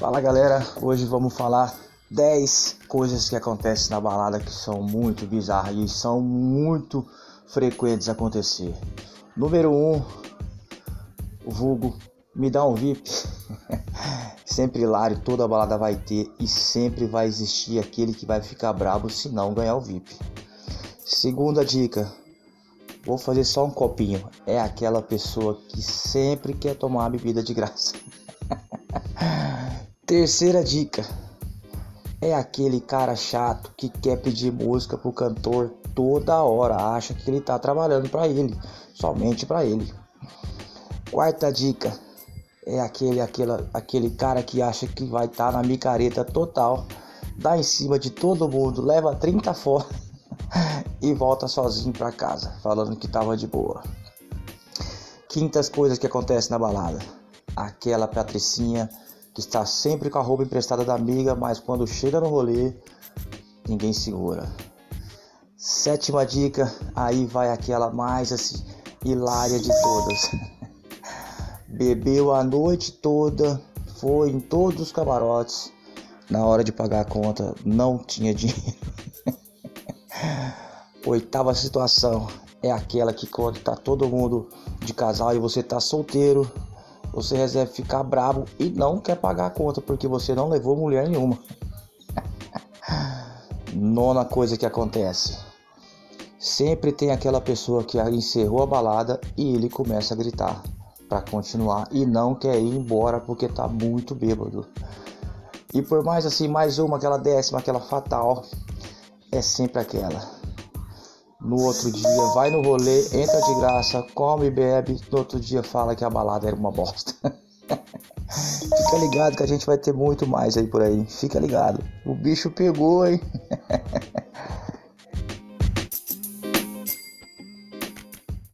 Fala galera, hoje vamos falar 10 coisas que acontecem na balada que são muito bizarras e são muito frequentes acontecer. Número 1, um, o vulgo me dá um VIP. sempre hilário, toda balada vai ter e sempre vai existir aquele que vai ficar bravo se não ganhar o VIP. Segunda dica, vou fazer só um copinho. É aquela pessoa que sempre quer tomar a bebida de graça. Terceira dica, é aquele cara chato que quer pedir música pro cantor toda hora, acha que ele tá trabalhando para ele, somente para ele. Quarta dica, é aquele, aquele, aquele cara que acha que vai estar tá na micareta total, dá em cima de todo mundo, leva 30 fora e volta sozinho para casa, falando que tava de boa. Quintas coisas que acontecem na balada. Aquela patricinha que está sempre com a roupa emprestada da amiga, mas quando chega no rolê, ninguém segura. Sétima dica, aí vai aquela mais assim, hilária de todas. Bebeu a noite toda, foi em todos os camarotes. Na hora de pagar a conta, não tinha dinheiro. Oitava situação é aquela que quando tá todo mundo de casal e você tá solteiro, você resolve ficar bravo e não quer pagar a conta porque você não levou mulher nenhuma. Nona coisa que acontece. Sempre tem aquela pessoa que encerrou a balada e ele começa a gritar para continuar e não quer ir embora porque tá muito bêbado. E por mais assim, mais uma, aquela décima, aquela fatal, é sempre aquela. No outro dia vai no rolê, entra de graça, come e bebe, no outro dia fala que a balada era uma bosta. Fica ligado que a gente vai ter muito mais aí por aí. Fica ligado. O bicho pegou, hein?